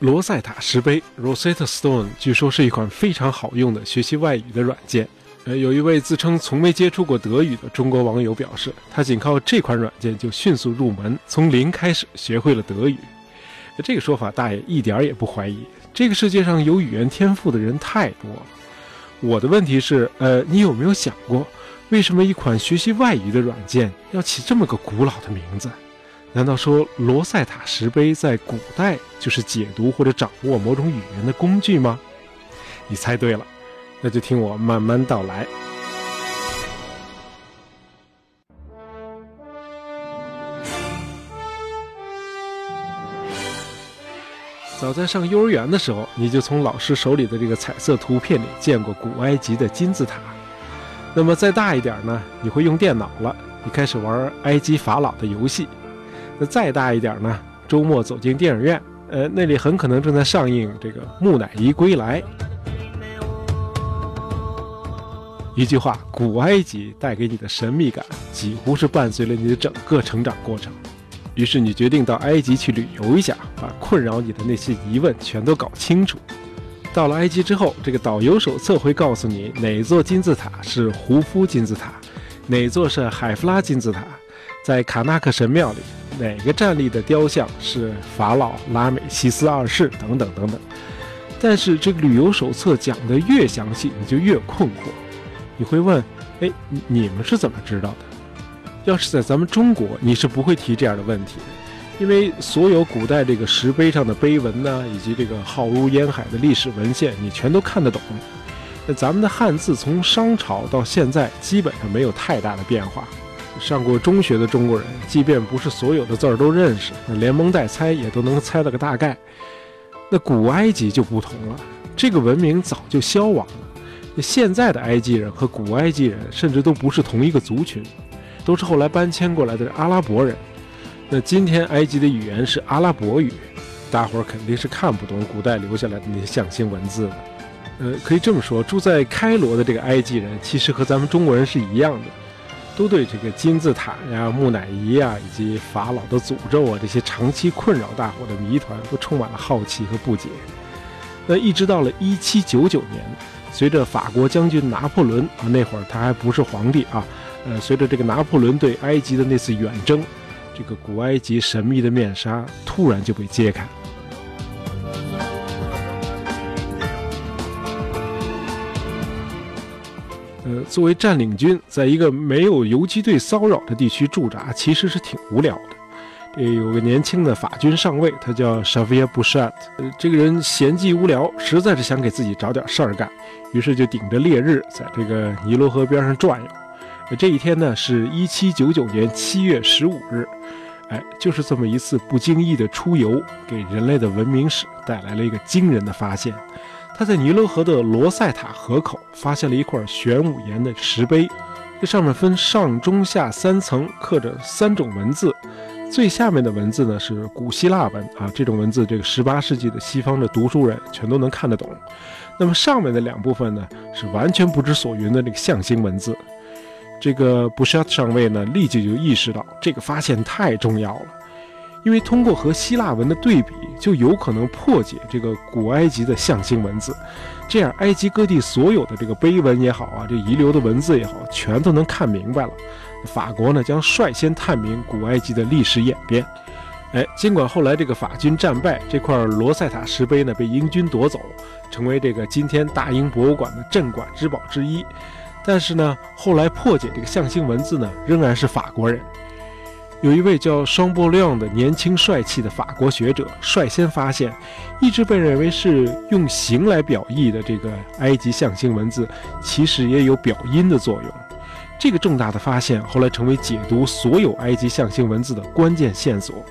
罗塞塔石碑 （Rosetta Stone） 据说是一款非常好用的学习外语的软件。呃，有一位自称从没接触过德语的中国网友表示，他仅靠这款软件就迅速入门，从零开始学会了德语。这个说法大爷一点也不怀疑。这个世界上有语言天赋的人太多了。我的问题是，呃，你有没有想过，为什么一款学习外语的软件要起这么个古老的名字？难道说罗塞塔石碑在古代就是解读或者掌握某种语言的工具吗？你猜对了，那就听我慢慢道来。早在上幼儿园的时候，你就从老师手里的这个彩色图片里见过古埃及的金字塔。那么再大一点呢，你会用电脑了，你开始玩埃及法老的游戏。那再大一点呢？周末走进电影院，呃，那里很可能正在上映这个《木乃伊归来》。一句话，古埃及带给你的神秘感，几乎是伴随了你的整个成长过程。于是你决定到埃及去旅游一下，把困扰你的那些疑问全都搞清楚。到了埃及之后，这个导游手册会告诉你哪座金字塔是胡夫金字塔，哪座是海夫拉金字塔，在卡纳克神庙里。哪个站立的雕像是法老拉美西斯二世？等等等等。但是这个旅游手册讲的越详细，你就越困惑。你会问：哎，你们是怎么知道的？要是在咱们中国，你是不会提这样的问题的，因为所有古代这个石碑上的碑文呢，以及这个浩如烟海的历史文献，你全都看得懂。那咱们的汉字从商朝到现在，基本上没有太大的变化。上过中学的中国人，即便不是所有的字儿都认识，那连蒙带猜也都能猜了个大概。那古埃及就不同了，这个文明早就消亡了。现在的埃及人和古埃及人甚至都不是同一个族群，都是后来搬迁过来的阿拉伯人。那今天埃及的语言是阿拉伯语，大伙儿肯定是看不懂古代留下来的那些象形文字的。呃，可以这么说，住在开罗的这个埃及人，其实和咱们中国人是一样的。都对这个金字塔呀、木乃伊呀，以及法老的诅咒啊这些长期困扰大伙的谜团，都充满了好奇和不解。那一直到了1799年，随着法国将军拿破仑啊，那会儿他还不是皇帝啊，呃，随着这个拿破仑对埃及的那次远征，这个古埃及神秘的面纱突然就被揭开。呃，作为占领军，在一个没有游击队骚扰的地区驻扎，其实是挺无聊的。这有个年轻的法军上尉，他叫 Xavier Bouchet。呃，这个人闲寂无聊，实在是想给自己找点事儿干，于是就顶着烈日，在这个尼罗河边上转悠。这一天呢，是一七九九年七月十五日。哎，就是这么一次不经意的出游，给人类的文明史带来了一个惊人的发现。他在尼罗河的罗塞塔河口发现了一块玄武岩的石碑，这上面分上中下三层，刻着三种文字。最下面的文字呢是古希腊文啊，这种文字这个十八世纪的西方的读书人全都能看得懂。那么上面的两部分呢是完全不知所云的这个象形文字。这个布什上尉呢立即就意识到这个发现太重要了。因为通过和希腊文的对比，就有可能破解这个古埃及的象形文字，这样埃及各地所有的这个碑文也好啊，这遗留的文字也好，全都能看明白了。法国呢将率先探明古埃及的历史演变。哎，尽管后来这个法军战败，这块罗塞塔石碑呢被英军夺走，成为这个今天大英博物馆的镇馆之宝之一，但是呢，后来破解这个象形文字呢，仍然是法国人。有一位叫双波亮的年轻帅气的法国学者率先发现，一直被认为是用形来表意的这个埃及象形文字，其实也有表音的作用。这个重大的发现后来成为解读所有埃及象形文字的关键线索。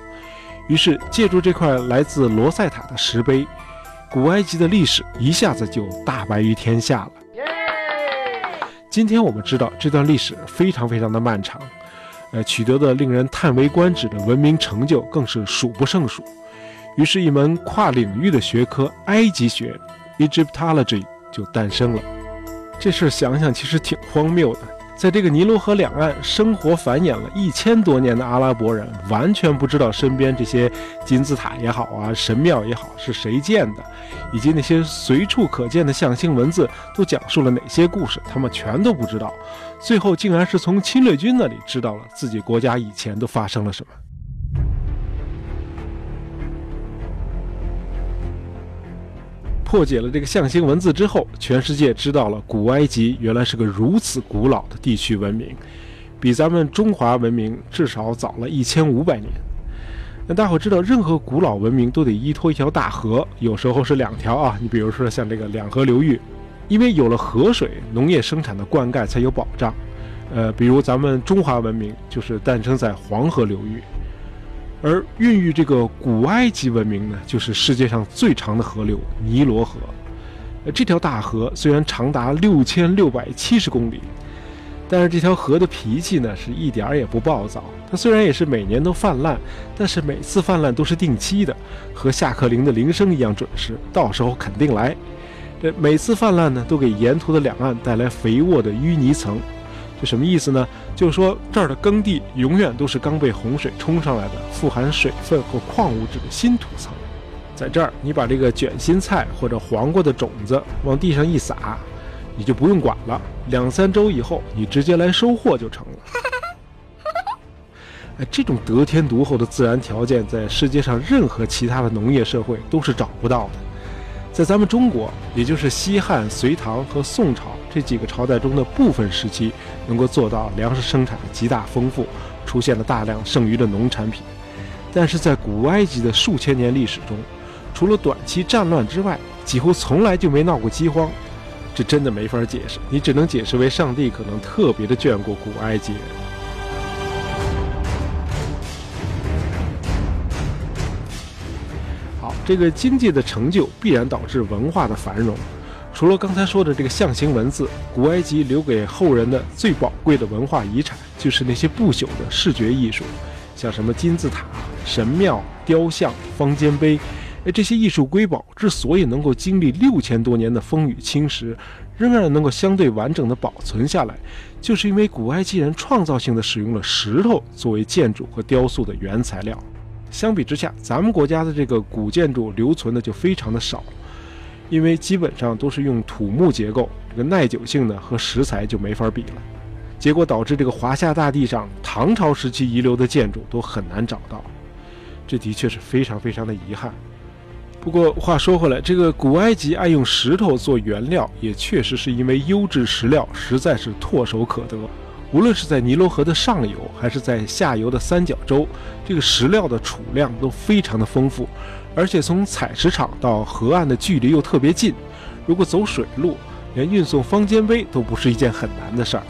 于是，借助这块来自罗塞塔的石碑，古埃及的历史一下子就大白于天下了。今天我们知道，这段历史非常非常的漫长。呃，取得的令人叹为观止的文明成就更是数不胜数。于是，一门跨领域的学科——埃及学 （Egyptology） 就诞生了。这事想想其实挺荒谬的。在这个尼罗河两岸生活繁衍了一千多年的阿拉伯人，完全不知道身边这些金字塔也好啊，神庙也好是谁建的，以及那些随处可见的象形文字都讲述了哪些故事，他们全都不知道。最后竟然是从侵略军那里知道了自己国家以前都发生了什么。破解了这个象形文字之后，全世界知道了古埃及原来是个如此古老的地区文明，比咱们中华文明至少早了一千五百年。那大伙知道，任何古老文明都得依托一条大河，有时候是两条啊。你比如说像这个两河流域，因为有了河水，农业生产的灌溉才有保障。呃，比如咱们中华文明就是诞生在黄河流域。而孕育这个古埃及文明呢，就是世界上最长的河流尼罗河。呃，这条大河虽然长达六千六百七十公里，但是这条河的脾气呢，是一点儿也不暴躁。它虽然也是每年都泛滥，但是每次泛滥都是定期的，和下课铃的铃声一样准时，到时候肯定来。这每次泛滥呢，都给沿途的两岸带来肥沃的淤泥层。这什么意思呢？就是说这儿的耕地永远都是刚被洪水冲上来的富含水分和矿物质的新土层。在这儿，你把这个卷心菜或者黄瓜的种子往地上一撒，你就不用管了。两三周以后，你直接来收获就成了。哎，这种得天独厚的自然条件，在世界上任何其他的农业社会都是找不到的。在咱们中国，也就是西汉、隋唐和宋朝。这几个朝代中的部分时期，能够做到粮食生产极大丰富，出现了大量剩余的农产品。但是在古埃及的数千年历史中，除了短期战乱之外，几乎从来就没闹过饥荒。这真的没法解释，你只能解释为上帝可能特别的眷顾古埃及人。好，这个经济的成就必然导致文化的繁荣。除了刚才说的这个象形文字，古埃及留给后人的最宝贵的文化遗产，就是那些不朽的视觉艺术，像什么金字塔、神庙、雕像、方尖碑。哎，这些艺术瑰宝之所以能够经历六千多年的风雨侵蚀，仍然能够相对完整的保存下来，就是因为古埃及人创造性的使用了石头作为建筑和雕塑的原材料。相比之下，咱们国家的这个古建筑留存的就非常的少。因为基本上都是用土木结构，这个耐久性呢和石材就没法比了，结果导致这个华夏大地上唐朝时期遗留的建筑都很难找到，这的确是非常非常的遗憾。不过话说回来，这个古埃及爱用石头做原料，也确实是因为优质石料实在是唾手可得。无论是在尼罗河的上游，还是在下游的三角洲，这个石料的储量都非常的丰富，而且从采石场到河岸的距离又特别近。如果走水路，连运送方尖碑都不是一件很难的事儿。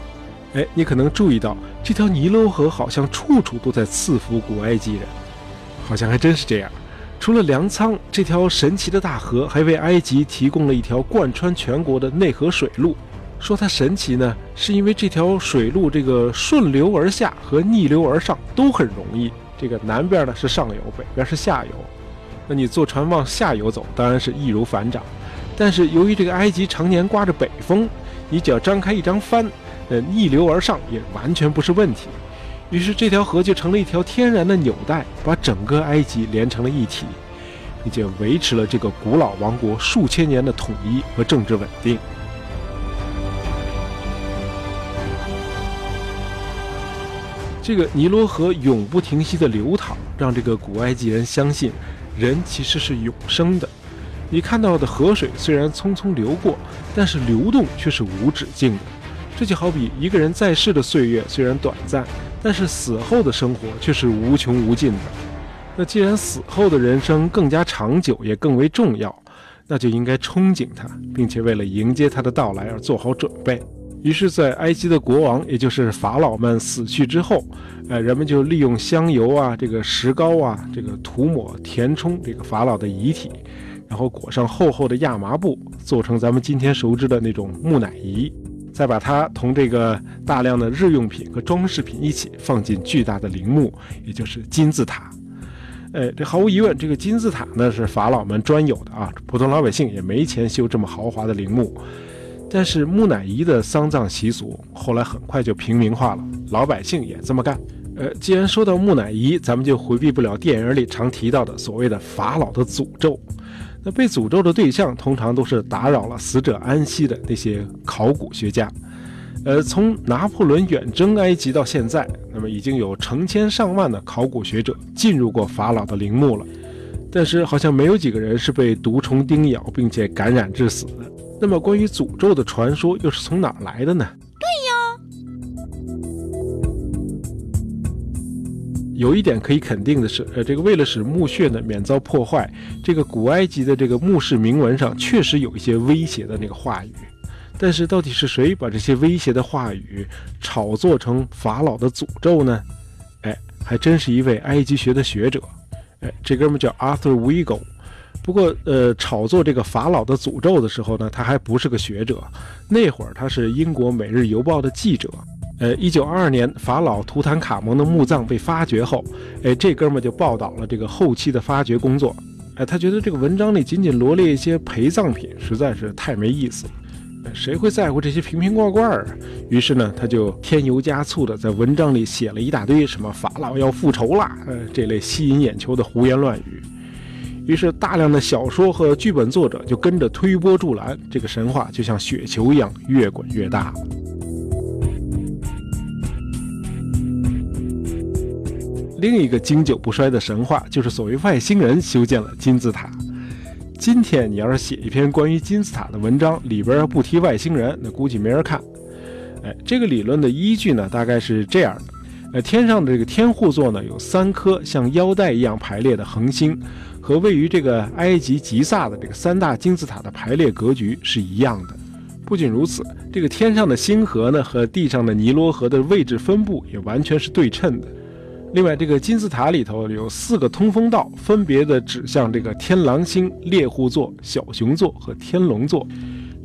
哎，你可能注意到，这条尼罗河好像处处都在赐福古埃及人，好像还真是这样。除了粮仓，这条神奇的大河还为埃及提供了一条贯穿全国的内河水路。说它神奇呢，是因为这条水路这个顺流而下和逆流而上都很容易。这个南边呢是上游，北边是下游。那你坐船往下游走，当然是易如反掌。但是由于这个埃及常年刮着北风，你只要张开一张帆，呃，逆流而上也完全不是问题。于是这条河就成了一条天然的纽带，把整个埃及连成了一体，并且维持了这个古老王国数千年的统一和政治稳定。这个尼罗河永不停息的流淌，让这个古埃及人相信，人其实是永生的。你看到的河水虽然匆匆流过，但是流动却是无止境的。这就好比一个人在世的岁月虽然短暂，但是死后的生活却是无穷无尽的。那既然死后的人生更加长久，也更为重要，那就应该憧憬它，并且为了迎接它的到来而做好准备。于是，在埃及的国王，也就是法老们死去之后，呃，人们就利用香油啊、这个石膏啊、这个涂抹填充这个法老的遗体，然后裹上厚厚的亚麻布，做成咱们今天熟知的那种木乃伊，再把它同这个大量的日用品和装饰品一起放进巨大的陵墓，也就是金字塔。呃，这毫无疑问，这个金字塔呢是法老们专有的啊，普通老百姓也没钱修这么豪华的陵墓。但是木乃伊的丧葬习俗后来很快就平民化了，老百姓也这么干。呃，既然说到木乃伊，咱们就回避不了电影里常提到的所谓的法老的诅咒。那被诅咒的对象通常都是打扰了死者安息的那些考古学家。呃，从拿破仑远征埃及到现在，那么已经有成千上万的考古学者进入过法老的陵墓了，但是好像没有几个人是被毒虫叮咬并且感染致死的。那么，关于诅咒的传说又是从哪儿来的呢？对呀，有一点可以肯定的是，呃，这个为了使墓穴呢免遭破坏，这个古埃及的这个墓室铭文上确实有一些威胁的那个话语。但是，到底是谁把这些威胁的话语炒作成法老的诅咒呢？哎，还真是一位埃及学的学者。哎，这哥们叫 Arthur Weigel。不过，呃，炒作这个法老的诅咒的时候呢，他还不是个学者。那会儿他是英国《每日邮报》的记者。呃，一九二二年法老图坦卡蒙的墓葬被发掘后，哎，这哥们就报道了这个后期的发掘工作。哎，他觉得这个文章里仅仅罗列一些陪葬品，实在是太没意思了。谁会在乎这些瓶瓶罐罐啊？于是呢，他就添油加醋的在文章里写了一大堆什么法老要复仇啦，呃，这类吸引眼球的胡言乱语。于是，大量的小说和剧本作者就跟着推波助澜，这个神话就像雪球一样越滚越大。另一个经久不衰的神话就是所谓外星人修建了金字塔。今天你要是写一篇关于金字塔的文章，里边要不提外星人，那估计没人看。哎，这个理论的依据呢，大概是这样的：呃，天上的这个天护座呢，有三颗像腰带一样排列的恒星，和位于这个埃及吉萨的这个三大金字塔的排列格局是一样的。不仅如此，这个天上的星河呢，和地上的尼罗河的位置分布也完全是对称的。另外，这个金字塔里头有四个通风道，分别的指向这个天狼星、猎户座、小熊座和天龙座。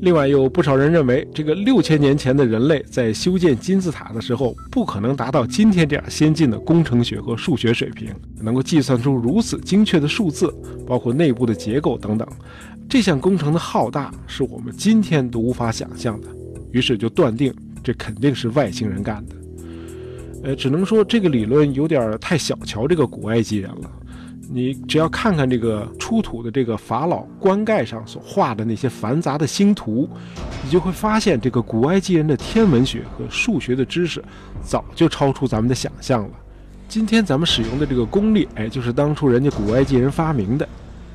另外，有不少人认为，这个六千年前的人类在修建金字塔的时候，不可能达到今天这样先进的工程学和数学水平，能够计算出如此精确的数字，包括内部的结构等等。这项工程的浩大，是我们今天都无法想象的。于是就断定，这肯定是外星人干的。呃，只能说这个理论有点太小瞧这个古埃及人了。你只要看看这个出土的这个法老棺盖上所画的那些繁杂的星图，你就会发现这个古埃及人的天文学和数学的知识早就超出咱们的想象了。今天咱们使用的这个公历，哎，就是当初人家古埃及人发明的。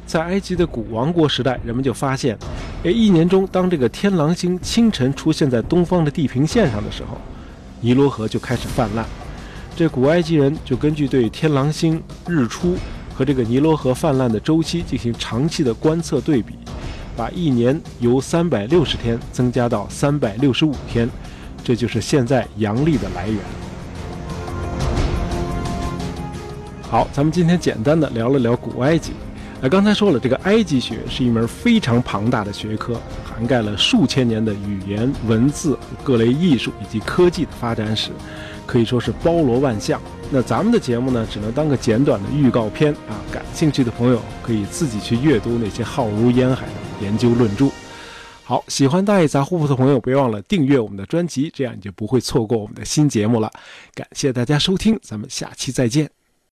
在埃及的古王国时代，人们就发现，哎，一年中当这个天狼星清晨出现在东方的地平线上的时候。尼罗河就开始泛滥，这古埃及人就根据对天狼星日出和这个尼罗河泛滥的周期进行长期的观测对比，把一年由三百六十天增加到三百六十五天，这就是现在阳历的来源。好，咱们今天简单的聊了聊古埃及。那刚才说了，这个埃及学是一门非常庞大的学科，涵盖了数千年的语言、文字、各类艺术以及科技的发展史，可以说是包罗万象。那咱们的节目呢，只能当个简短的预告片啊。感兴趣的朋友可以自己去阅读那些浩如烟海的研究论著。好，喜欢大爷杂货铺的朋友，别忘了订阅我们的专辑，这样你就不会错过我们的新节目了。感谢大家收听，咱们下期再见。